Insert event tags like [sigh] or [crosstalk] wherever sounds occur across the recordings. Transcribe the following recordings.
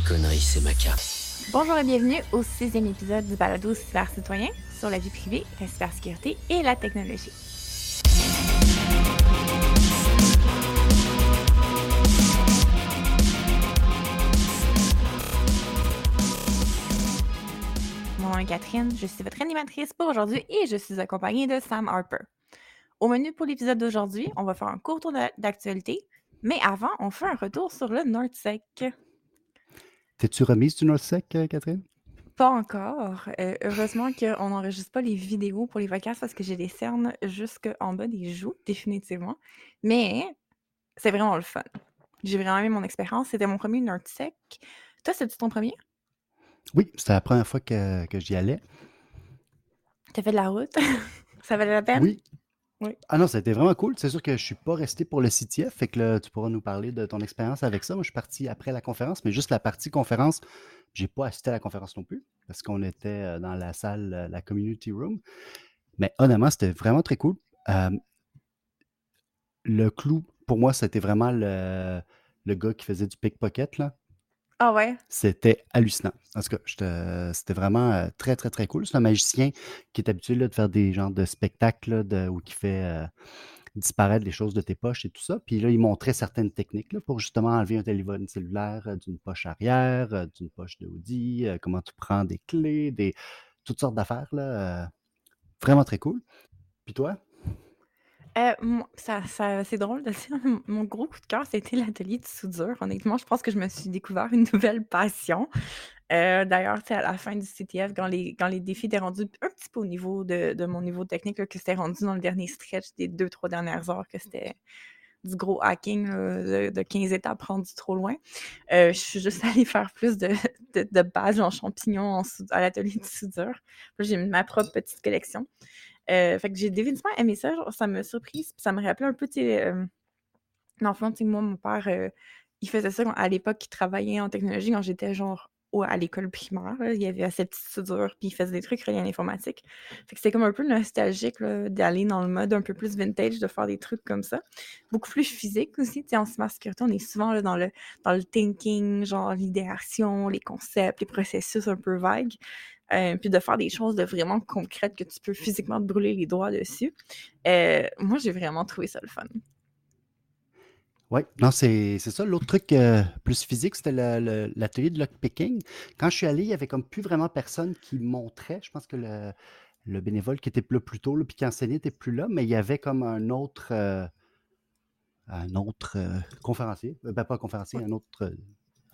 Conneries, c'est. Bonjour et bienvenue au sixième épisode du balado Cyber Citoyen sur la vie privée, la cybersécurité et la technologie. Mon nom est Catherine, je suis votre animatrice pour aujourd'hui et je suis accompagnée de Sam Harper. Au menu pour l'épisode d'aujourd'hui, on va faire un court tour d'actualité, mais avant, on fait un retour sur le NordSec. T'es-tu remise du NordSec, euh, Catherine? Pas encore. Euh, heureusement qu'on n'enregistre pas les vidéos pour les vacances parce que j'ai des cernes jusqu'en bas des joues, définitivement. Mais c'est vraiment le fun. J'ai vraiment aimé mon expérience. C'était mon premier NerdSec. Toi, c'est-tu ton premier? Oui, c'était la première fois que, que j'y allais. T'as fait de la route? [laughs] Ça valait la peine? Oui. Ah non, c'était vraiment cool. C'est sûr que je suis pas resté pour le CTF, fait que tu pourras nous parler de ton expérience avec ça. Moi, je suis parti après la conférence, mais juste la partie conférence, j'ai pas assisté à la conférence non plus, parce qu'on était euh, dans la salle, euh, la community room. Mais honnêtement, c'était vraiment très cool. Euh, le clou, pour moi, c'était vraiment le, le gars qui faisait du pickpocket, là. Ah? C'était hallucinant. En tout cas, c'était vraiment euh, très, très, très cool. C'est un magicien qui est habitué là, de faire des genres de spectacles de, où il fait euh, disparaître les choses de tes poches et tout ça. Puis là, il montrait certaines techniques là, pour justement enlever un téléphone cellulaire euh, d'une poche arrière, d'une poche d'Audi, euh, comment tu prends des clés, des toutes sortes d'affaires. vraiment très cool. Puis toi? Euh, c'est drôle de dire, mon gros coup de cœur, c'était l'atelier de soudure. Honnêtement, je pense que je me suis découvert une nouvelle passion. Euh, D'ailleurs, tu sais, à la fin du CTF, quand les, défis étaient rendus un petit peu au niveau de, mon niveau technique, que c'était rendu dans le dernier stretch des deux, trois dernières heures, que c'était du gros hacking de, de 15 étapes rendu trop loin. Euh, je suis juste [laughs] allée faire plus de, de, badges en champignons à l'atelier de soudure. J'ai ma propre petite collection. Euh, fait que j'ai définitivement aimé ça. genre, ça m'a surprise. Ça me rappelait un peu, tu sais, euh, dans le fond, tu sais, moi, mon père, euh, il faisait ça à l'époque, il travaillait en technologie quand j'étais genre au- à l'école primaire. Il y avait assez petite soudure, puis il faisait des trucs reliés à l'informatique. Fait que c'était comme un peu nostalgique d'aller dans le mode un peu plus vintage, de faire des trucs comme ça. Beaucoup plus physique aussi. Tu sais, en cybersécurité, on est souvent là, dans, le, dans le thinking, genre l'idéation, les concepts, les processus un peu vagues. Euh, puis de faire des choses de vraiment concrètes que tu peux physiquement te brûler les doigts dessus. Euh, moi, j'ai vraiment trouvé ça le fun. Oui, non, c'est ça. L'autre truc euh, plus physique, c'était l'atelier de lockpicking. Quand je suis allé, il y avait comme plus vraiment personne qui montrait. Je pense que le, le bénévole qui était là plus tôt, là, puis qui enseignait, n'était plus là, mais il y avait comme un autre, un autre conférencier, ben, pas un conférencier, un autre,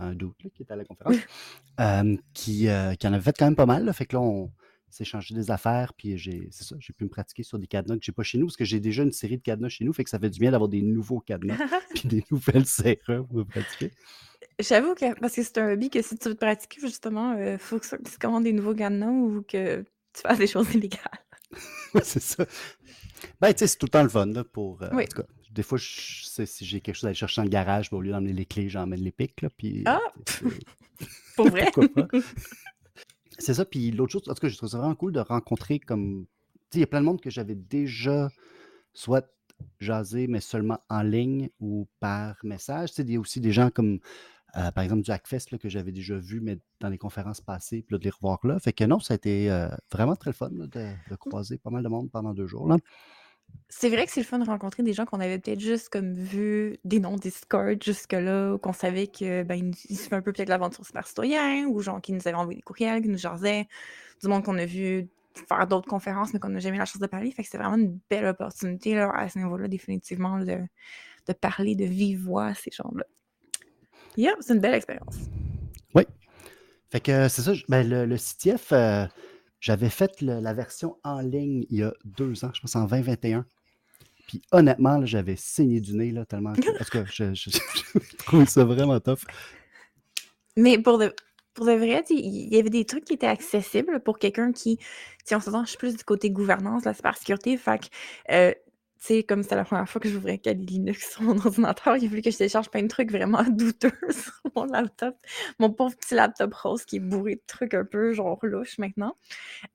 un doute qui était à la conférence, [laughs] euh, qui, euh, qui en avait fait quand même pas mal. là. fait que là, on s'est changé des affaires, puis j'ai, c'est ça, j'ai pu me pratiquer sur des cadenas que j'ai pas chez nous, parce que j'ai déjà une série de cadenas chez nous, fait que ça fait du bien d'avoir des nouveaux cadenas [laughs] [laughs] puis des nouvelles serrures pour me pratiquer. J'avoue que, parce que c'est un hobby que si tu veux te pratiquer, justement, il faut que tu commandes des nouveaux cadenas ou que tu fasses des choses illégales. C'est ça. Ben, tu sais, c'est tout le temps le fun, là, pour... euh, Oui. En tout cas, des fois, je si j'ai quelque chose à aller chercher dans le garage, ben, au lieu d'emmener les clés, j'emmène les pics, là, puis... Ah! sais, c'est- [laughs] [laughs] Pour vrai? [laughs] C'est ça, puis l'autre chose, en tout cas, je trouve ça vraiment cool de rencontrer comme... Tu sais, il y a plein de monde que j'avais déjà soit jasé, mais seulement en ligne ou par message. Tu sais, il y a aussi des gens comme, euh, par exemple, du Hackfest, là, que j'avais déjà vu, mais dans les conférences passées, puis là, de les revoir là. Fait que non, ça a été euh, vraiment très le fun là, de, de croiser pas mal de monde pendant deux jours. Là. C'est vrai que c'est le fun de rencontrer des gens qu'on avait peut-être juste comme vu des noms Discord jusque-là, ou qu'on savait que ben, ils un peu peut-être l'aventure super citoyen, ou genre qui nous avaient envoyé des courriels, qui nous jasaient, du monde qu'on a vu faire d'autres conférences, mais qu'on n'a jamais eu la chance de parler. Fait que c'est vraiment une belle opportunité là, à ce niveau-là, définitivement, de, de parler de vive voix à ces gens-là. Yeah, c'est une belle expérience. Oui. Fait que c'est ça, ben, le, le CTF, euh, j'avais fait le- la version en ligne il y a deux ans, je pense en 2021. Puis honnêtement, j'avais saigné du nez là, tellement que. Parce que [laughs] je, je, ça vraiment tough. mais pour de, pour de vrai, il y avait des trucs qui étaient accessibles pour quelqu'un qui, si on se je suis plus du côté gouvernance, la cybersécurité, fait que, euh, sais, comme c'était la première fois que j'ouvrais Kali Linux [laughs] sur mon ordinateur, il a que je télécharge plein de trucs vraiment [laughs] douteux sur mon laptop. Mon pauvre petit laptop rose qui est bourré de trucs un peu genre louches maintenant.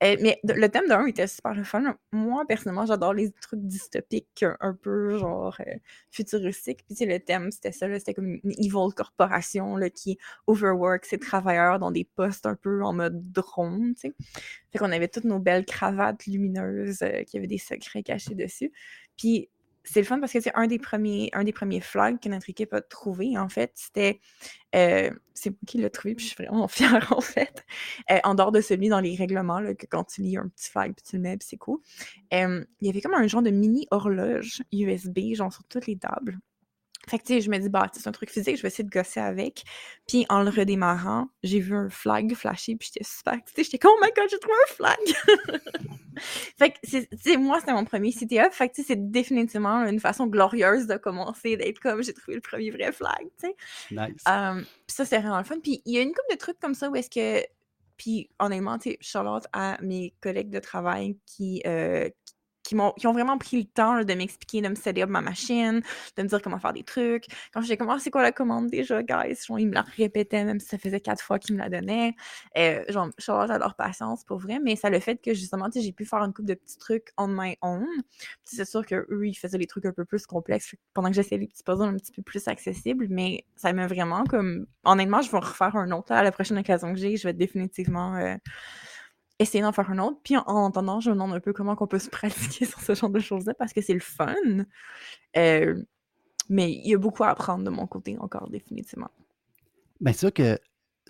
Euh, mais le thème d'un était super le fun. Moi, personnellement, j'adore les trucs dystopiques un peu genre euh, futuristiques. Puis le thème, c'était ça, c'était comme une evil corporation là, qui overwork ses travailleurs dans des postes un peu en mode drone. Fait qu'on avait toutes nos belles cravates lumineuses euh, qui avaient des secrets cachés dessus. Puis c'est le fun parce que c'est un des premiers un des premiers flags que notre équipe a trouvé en fait. C'était euh, c'est moi qui l'ai trouvé puis je suis vraiment [laughs] fière en fait. Euh, en dehors de celui dans les règlements là, que quand tu lis un petit flag puis tu le mets puis c'est cool. Il y avait comme un genre de mini horloge USB genre sur toutes les tables fait que, tu sais, je me dis, bah, c'est un truc physique, je vais essayer de gosser avec. Puis, en le redémarrant, j'ai vu un flag flasher, puis j'étais super excitée. J'étais comme, oh my god, j'ai trouvé un flag! [laughs] fait que, tu sais, moi, c'était mon premier CTF. Fait que, tu sais, c'est définitivement une façon glorieuse de commencer, d'être comme, j'ai trouvé le premier vrai flag, tu sais. Nice. puis ça, c'est vraiment le fun. Puis, il y a une couple de trucs comme ça où est-ce que puis honnêtement, tu sais, Charlotte à mes collègues de travail qui, euh, qui, ont, vraiment pris le temps de m'expliquer, de me setter ma machine, de me dire comment faire des trucs. Quand j'ai commencé, quoi la commande déjà, guys? Genre, ils me la répétaient, même si ça faisait quatre fois qu'ils me la donnaient. Euh, genre, je à leur patience, pour vrai, mais ça le fait que, justement, j'ai pu faire une couple de petits trucs on my own. C'est sûr qu'eux, ils faisaient des trucs un peu plus complexes pendant que j'essayais les petits puzzles un petit peu plus accessibles, mais ça m'a vraiment comme... Honnêtement, je vais refaire un autre à la prochaine occasion que j'ai. Je vais définitivement... Euh, essayer d'en faire un autre. Puis en, entendant, je me demande un peu comment on peut se [laughs] pratiquer sur ce genre de choses-là parce que c'est le fun. Euh, mais il y a beaucoup à apprendre de mon côté encore, définitivement. Bien, c'est sûr que,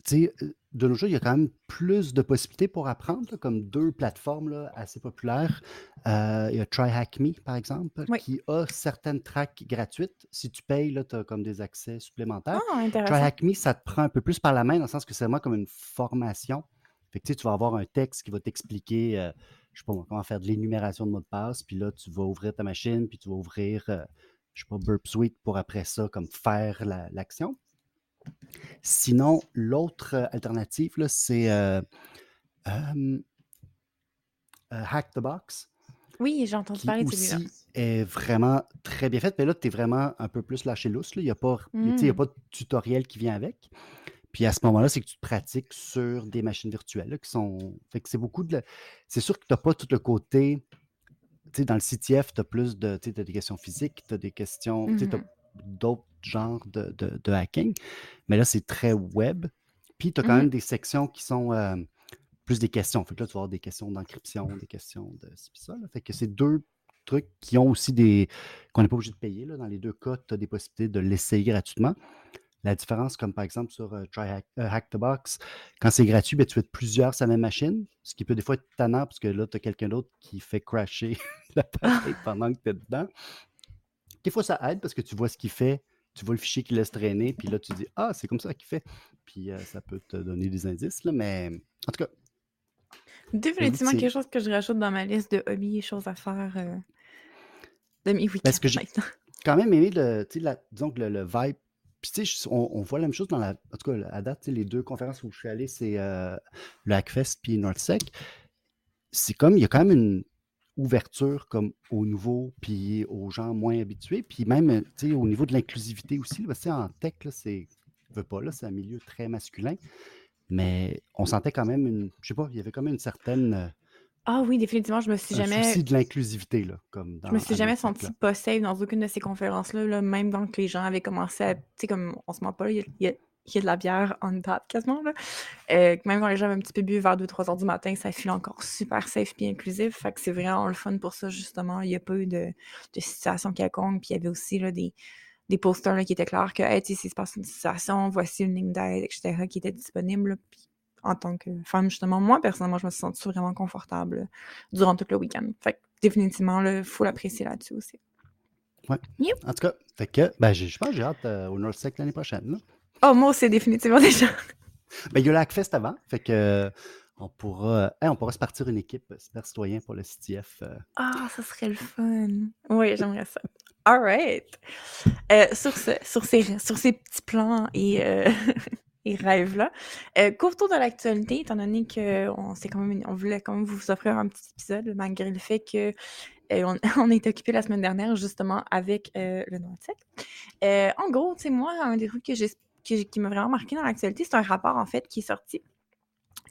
tu sais, euh, de nos jours, il y a quand même plus de possibilités pour apprendre, comme deux plateformes là, assez populaires. Euh, il y a TryHackMe, par exemple, qui a certaines tracks gratuites. Si tu payes, tu as comme des accès supplémentaires. Ah, TryHackMe, ça te prend un peu plus par la main, dans le sens que c'est vraiment comme une formation. Fait que, tu vas avoir un texte qui va t'expliquer, euh, je sais pas comment faire de l'énumération de mots de passe, puis là, tu vas ouvrir ta machine, puis tu vas ouvrir, euh, je sais pas, Burp Suite pour après ça, comme faire l'action. Sinon, l'autre euh, alternative, c'est Hack the Box. Oui, j'ai entendu parler de celui-là. est vraiment très bien fait. Mais là, tu es vraiment un peu plus lâché lousse. Il n'y a, pas, a mmh. pas de tutoriel qui vient avec. Puis à ce moment-là, c'est que tu te pratiques sur des machines virtuelles qui sont. Fait que c'est beaucoup de. C'est sûr que tu n'as pas tout le côté. Tu sais, dans le CTF, tu as plus de. Tu as des questions physiques, tu as des questions. Tu as mmh d'autres genres de, de, hacking. Mais là, c'est très web. Puis tu as quand mmh même des sections qui sont euh, plus des questions. Fait que là, tu vas avoir des questions d'encryption, des questions de ça. Fait que c'est deux trucs qui ont aussi des. qu'on n'est pas obligé de payer. Là. Dans les deux cas, tu as des possibilités de l'essayer gratuitement. La différence, comme par exemple sur euh, Try euh, Hack, the Box, quand c'est gratuit, ben, tu fais plusieurs sur la même machine, ce qui peut des fois être tannant parce que là, tu as quelqu'un d'autre qui fait crasher [laughs] l'appareil pendant que tu es dedans. Des fois, ça aide parce que tu vois ce qu'il fait, tu vois le fichier qu'il laisse traîner, puis là, tu dis Ah, c'est comme ça qu'il fait. Puis euh, ça peut te donner des indices, là, mais en tout cas. Définitivement quelque chose que je rajoute dans ma liste de hobbies et choses à faire de mes week-ends. Parce que j'ai quand même aimé le, la, disons que le vibe puis, tu sais, on, voit la même chose dans la. En tout cas, à date, les deux conférences où je suis allé, c'est euh, le Hackfest puis NorthSec. C'est comme, il y a quand même une ouverture comme aux nouveaux puis aux gens moins habitués. Puis même, tu sais, au niveau de l'inclusivité aussi, là, en tech, là, c'est. veux pas, là, c'est un milieu très masculin. Mais on sentait quand même une. Je sais pas, il y avait quand même une certaine euh, ah oui, définitivement, je me suis jamais. souci de l'inclusivité, là, comme Je me suis jamais senti pas safe dans aucune de ces conférences-là, même quand les gens avaient commencé à. Tu sais, comme on se ment pas, il y, a, de la bière on tap quasiment. Là. Euh, même quand les gens avaient un petit peu bu vers 2-3 heures du matin, ça file encore super safe et inclusif. Fait que c'est vraiment le fun pour ça, justement. Il n'y a pas eu de, de situation quelconque. Puis il y avait aussi là, des, des posters qui étaient clairs que, hey, si se passe une situation, voici une ligne d'aide, etc., qui était disponible. Puis en tant que femme, justement. Moi, personnellement, je me suis sentie vraiment confortable durant tout le week-end. Fait que définitivement, il faut l'apprécier là-dessus aussi. Ouais. En tout cas, fait que, ben, je pense que j'ai hâte euh, au NorthSec l'année prochaine. Là. Oh, moi, c'est définitivement [laughs] déjà. ben, il y a l'Hackfest avant. Fait que. On pourra, on pourra se partir une équipe super citoyen pour le CTF. Euh. Ah, ça serait le fun. Oui, j'aimerais ça. All right. Euh, sur, ce, sur, ces, sur ces petits plans et [laughs] ces rêves-là. Euh, de l'actualité, étant donné qu'on on voulait quand même vous offrir un petit épisode, malgré le fait que euh, on, [laughs] on occupé la semaine dernière justement avec euh, le noix de. Euh, en gros, tu sais, moi, un des trucs que qui, m'a vraiment marqué dans l'actualité, c'est un rapport en fait qui est sorti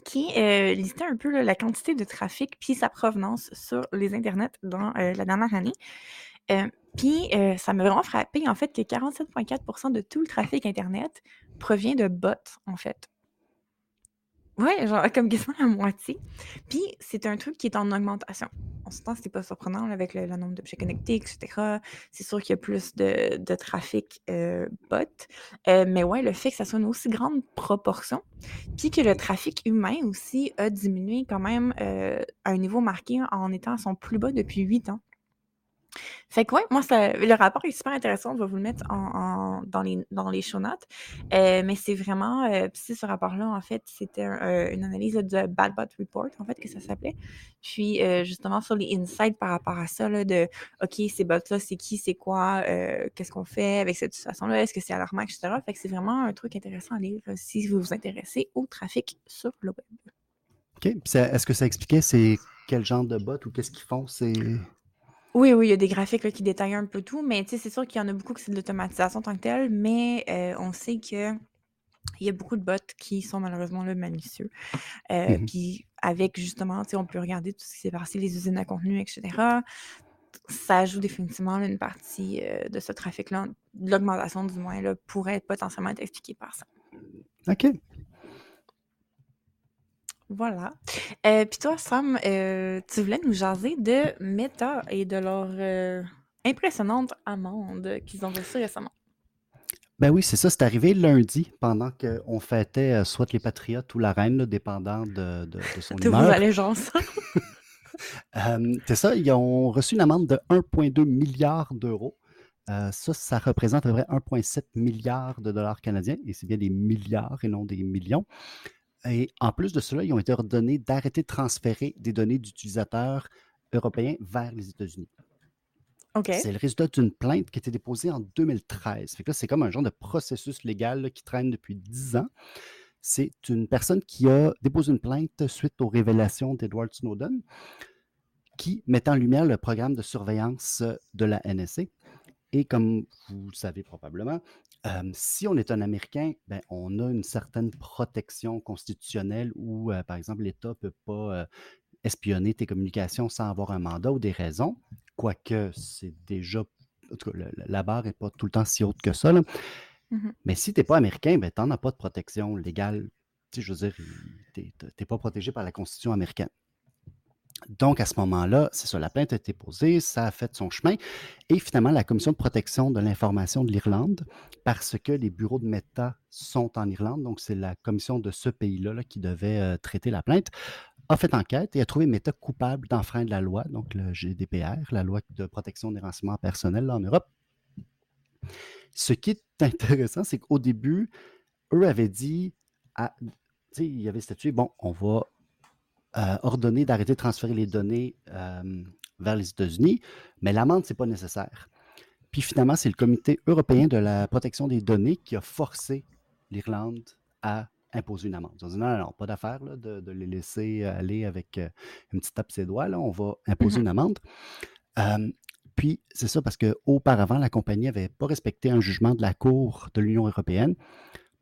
qui euh, listait un peu la quantité de trafic puis sa provenance sur les internets dans euh, la dernière année. Puis ça m'a vraiment frappé en fait que 47,4% de tout le trafic internet provient de bots en fait. Ouais, genre [laughs] comme quasiment la moitié. Puis c'est un truc qui est en augmentation. On s'entend, c'est pas surprenant avec le, nombre d'objets connectés, etc. C'est sûr qu'il y a plus de, trafic euh, bot. Euh, mais ouais, le fait que ça soit une aussi grande proportion, puis que le trafic humain aussi a diminué quand même euh, à un niveau marqué en étant à son plus bas depuis huit ans. Fait que ouais, moi, le rapport est super intéressant. On va vous le mettre en, dans, les, dans les show notes. Euh, mais c'est vraiment, euh, c'est ce rapport-là, en fait, c'était euh, une analyse là, de Bad Bot Report, en fait, que ça s'appelait. Puis euh, justement, sur les insights par rapport à ça, là, de OK, ces bots-là, c'est qui, c'est quoi, qu'est-ce qu'on fait avec cette situation-là, est-ce que c'est alarmant, etc. Fait que c'est vraiment un truc intéressant à lire si vous vous intéressez au trafic sur le web. OK. Est-ce que ça expliquait c'est quel genre de bot ou qu'est-ce qu'ils font? C'est. Oui, oui, il y a des graphiques là, qui détaillent un peu tout, mais tu sais, c'est sûr qu'il y en a beaucoup que c'est de l'automatisation en tant que telle, mais euh, on sait que il y a beaucoup de bots qui sont malheureusement là, malicieux. Euh, Mhm. Puis avec justement, tu sais, on peut regarder tout ce qui s'est passé, les usines à contenu, etc. Ça joue définitivement là, une partie euh, de ce trafic-là, l'augmentation du moins, là, pourrait être potentiellement être expliquée par ça. OK. Voilà. Euh, Puis toi, Sam, euh, tu voulais nous jaser de Meta et de leur euh, impressionnante amende qu'ils ont reçue récemment. Ben oui, c'est ça. C'est arrivé lundi pendant qu'on fêtait soit les Patriotes ou la Reine, là, dépendant de, de- de son [laughs] De vos humeur. allégeances. [laughs] [laughs] Euh, c'est ça, ils ont reçu une amende de 1,2 milliard d'euros. Euh, ça, ça représente à peu près 1,7 milliard de dollars canadiens, et c'est bien des milliards et non des millions. Et en plus de cela, ils ont été ordonnés d'arrêter de transférer des données d'utilisateurs européens vers les États-Unis. C'est le résultat d'une plainte qui a été déposée en 2013. Fait que là, c'est comme un genre de processus légal là, qui traîne depuis 10 ans. C'est une personne qui a déposé une plainte suite aux révélations d'Edward Snowden, qui met en lumière le programme de surveillance de la NSA. Et comme vous le savez probablement, euh, si on est un Américain, ben, on a une certaine protection constitutionnelle où, euh, par exemple, l'État ne peut pas euh, espionner tes communications sans avoir un mandat ou des raisons, quoique c'est déjà, en tout cas, le- la barre n'est pas tout le temps si haute que ça. là. Mhm. Mais si tu n'es pas américain, ben, tu n'en as pas de protection légale. Tu sais, je veux dire, tu n'es pas protégé par la Constitution américaine. Donc, à ce moment-là, c'est ça, la plainte a été posée, ça a fait son chemin. Et finalement, la Commission de protection de l'information de l'Irlande, parce que les bureaux de Meta sont en Irlande, donc c'est la commission de ce pays-là là, qui devait euh, traiter la plainte, a fait enquête et a trouvé Meta coupable d'enfreindre la loi, donc le GDPR, la loi de protection des renseignements personnels en Europe. Ce qui est [laughs] intéressant, c'est qu'au début, eux avaient dit, sais, ils avaient statué, bon, on va euh, ordonner d'arrêter de transférer les données euh, vers les États-Unis, mais l'amende, ce n'est pas nécessaire. Puis finalement, c'est le Comité européen de la protection des données qui a forcé l'Irlande à imposer une amende. Ils ont dit non, non, non, pas d'affaire de, de les laisser aller avec euh, une petite tape ses doigts, là, on va imposer une amende. Euh, puis c'est ça parce qu'auparavant, la compagnie n'avait pas respecté un jugement de la Cour de l'Union européenne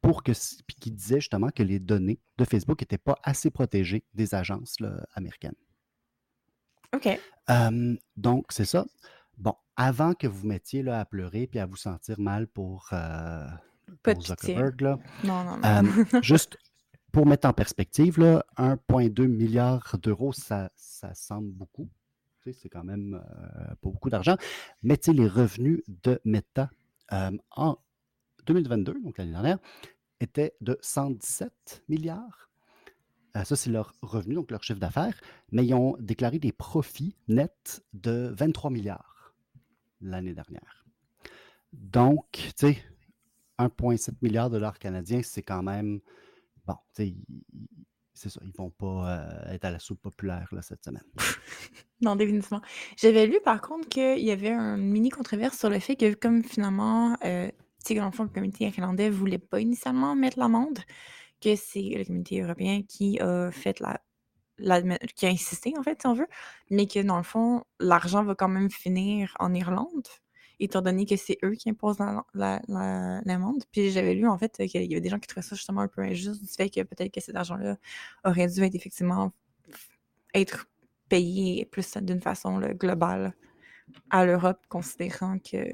pour que, puis qui disait justement que les données de Facebook n'étaient pas assez protégées des agences là, américaines. OK. Euh, donc, c'est ça. Bon, avant que vous mettiez là, à pleurer puis à vous sentir mal pour, euh, Pas pour de. Zuckerberg, là, Non, non, non. euh, [laughs] juste pour mettre en perspective, là, 1,2 milliard d'euros, ça, ça semble beaucoup. Tu sais, C'est quand même euh, pas beaucoup d'argent. Mais les revenus de Meta en 2022, donc l'année dernière, étaient de 117 milliards. Euh, ça, c'est leur revenu, donc leur chiffre d'affaires. Mais ils ont déclaré des profits nets de 23 milliards l'année dernière. Donc, tu sais, 1,7 milliard de dollars canadiens, c'est quand même. Bon, tu sais, c'est ça, ils vont pas euh, être à la soupe populaire là, cette semaine. [laughs] Non, définitivement. J'avais lu par contre qu'il y avait une mini controverse sur le fait que comme finalement euh, que dans le fond, le comité irlandais voulait pas initialement mettre l'amende, que c'est le comité européen qui a fait la, qui a insisté, en fait, si on veut, mais que dans le fond, l'argent va quand même finir en Irlande, étant donné que c'est eux qui imposent la- la- la- l'amende. Puis j'avais lu, en fait, qu'il y avait des gens qui trouvaient ça justement un peu injuste, du fait que peut-être que cet argent-là aurait dû être effectivement être payé plus d'une façon globale à l'Europe, considérant que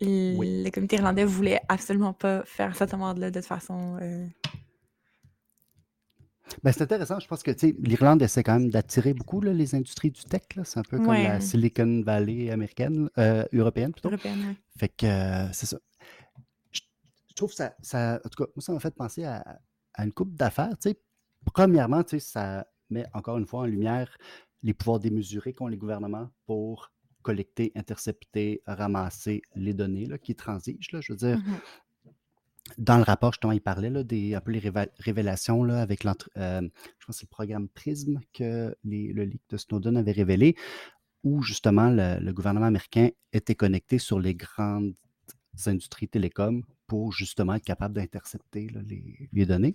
Oui. le comité irlandais voulait absolument pas faire cette amende-là de toute façon. euh, Ben, c'est intéressant. Je pense que l'Irlande essaie quand même d'attirer beaucoup là, les industries du tech. C'est un peu comme la. Silicon Valley américaine, euh, européenne plutôt. européenne, ouais. Fait que euh, c'est ça. Je, je trouve que ça, ça. En tout cas, moi, ça m'a fait penser à, à une coupe d'affaires. Premièrement, ça met encore une fois en lumière les pouvoirs démesurés qu'ont les gouvernements pour collecter, intercepter, ramasser les données là, qui transigent. là. Je veux dire, Mhm. dans le rapport, justement, il parlait là, des un peu les révélations là, avec euh, je pense que le programme PRISM que les- le leak de Snowden avait révélé, où justement le, le gouvernement américain était connecté sur les grandes industries télécoms pour justement être capable d'intercepter les données.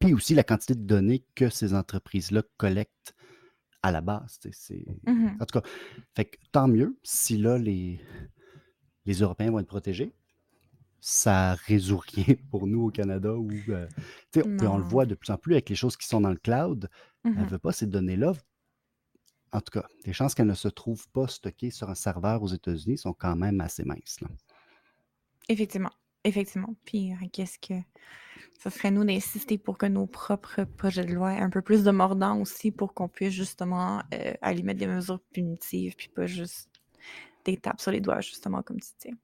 Puis aussi la quantité de données que ces entreprises-là collectent à la base. c'est- Mhm. En tout cas, fait que tant mieux si là les, les Européens vont être protégés. Ça résout rien [laughs] pour nous au Canada où euh, on le voit de plus en plus avec les choses qui sont dans le cloud. Elle ne veut pas ces données-là. En tout cas, les chances qu'elles ne se trouvent pas stockées sur un serveur aux États-Unis sont quand même assez minces. là. Effectivement. Effectivement. Puis, euh, qu'est-ce que ça serait nous d'insister pour que nos propres projets de loi aient un peu plus de mordant aussi pour qu'on puisse justement euh, aller mettre des mesures punitives, puis pas juste des tapes sur les doigts, justement, comme tu dis.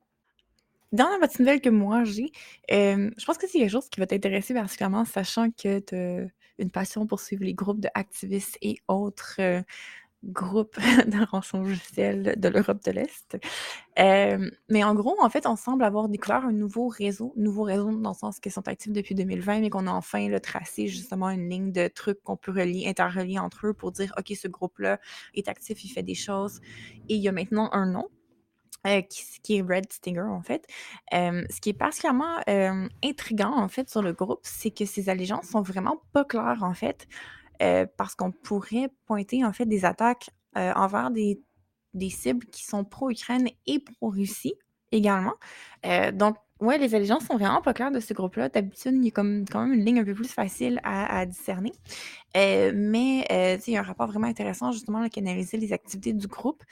Dans la petite nouvelle que moi j'ai, euh, je pense que c'est quelque chose qui va t'intéresser particulièrement, sachant que tu as une passion pour suivre les groupes d'activistes et autres euh, groupes [laughs] de rançon-logiciel de l'Europe de l'Est. Euh, mais en gros, en fait, on semble avoir découvert un nouveau réseau, nouveau réseau dans le sens qu'ils sont actifs depuis 2020, mais qu'on a enfin là, tracé justement une ligne de trucs qu'on peut relier, interrelier entre eux pour dire, OK, ce groupe-là est actif, il fait des choses. Et il y a maintenant un nom. euh, qui, est Red Stinger, en fait. Euh, ce qui est particulièrement intriguant, en fait, sur le groupe, c'est que ces allégeances sont vraiment pas claires, en fait, euh, parce qu'on pourrait pointer, en fait, des attaques euh, envers des, cibles qui sont pro-Ukraine et pro-Russie également. Euh, donc, ouais, les allégeances sont vraiment pas claires de ce groupe-là. D'habitude, il y a comme, quand même une ligne un peu plus facile à, discerner. Mais, il y a un rapport vraiment intéressant, justement, là, qui les activités du groupe.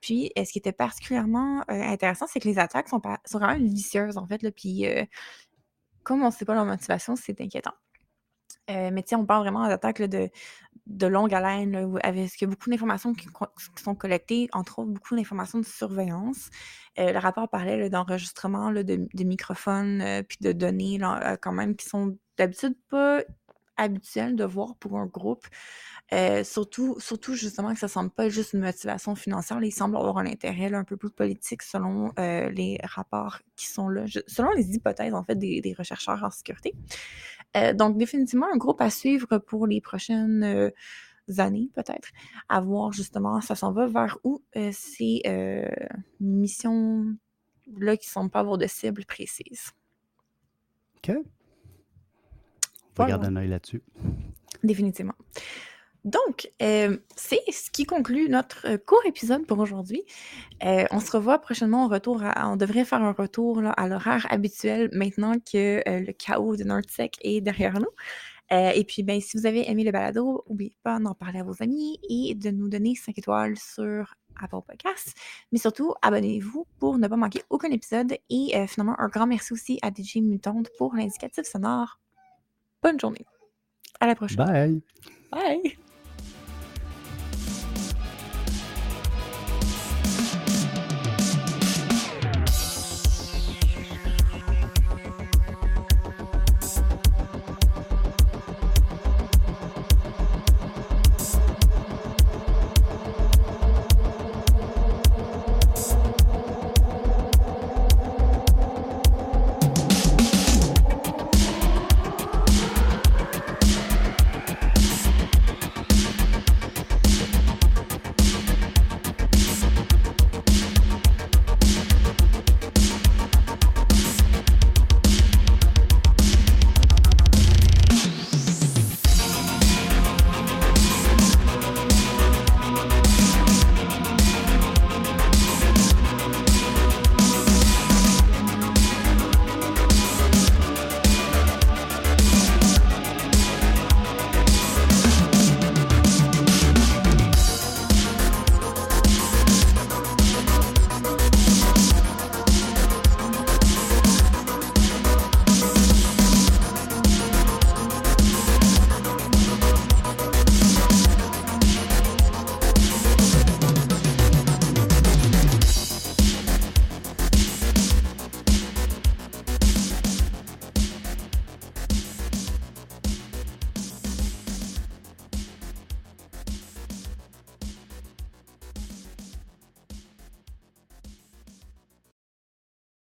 Puis, ce qui était particulièrement intéressant, c'est que les attaques sont, vraiment vicieuses, en fait. Puis, comme on ne sait pas leur motivation, c'est inquiétant. Euh, mais tu on parle vraiment d'attaques de, de longue haleine, là, avec beaucoup d'informations qui, sont collectées, entre autres beaucoup d'informations de surveillance. Euh, le rapport parlait d'enregistrement de, microphones, euh, puis de données euh, quand même qui sont d'habitude pas habituelles de voir pour un groupe. Surtout, surtout justement que ça semble pas juste une motivation financière, là, il semble avoir un intérêt un peu plus politique selon les rapports qui sont là, selon les hypothèses en fait des, des chercheurs en sécurité. Euh, donc définitivement un groupe à suivre pour les prochaines euh, années peut-être, à voir justement ça s'en va vers où euh, ces euh, missions là qui ne semblent pas avoir de cible précise. OK. On va Voilà. garder un œil là-dessus. Définitivement. Donc, euh, c'est ce qui conclut notre euh, court épisode pour aujourd'hui. Euh, on se revoit prochainement retour. à- on devrait faire un retour là, à l'horaire habituel maintenant que euh, le chaos de NordSec est derrière nous. Euh, et puis, ben, si vous avez aimé le balado, n'oubliez pas d'en parler à vos amis et de nous donner 5 étoiles sur Apple Podcasts. Mais surtout, abonnez-vous pour ne pas manquer aucun épisode. Et euh, finalement, un grand merci aussi à DJ Mutant pour l'indicatif sonore. Bonne journée. À la prochaine. Bye! Bye.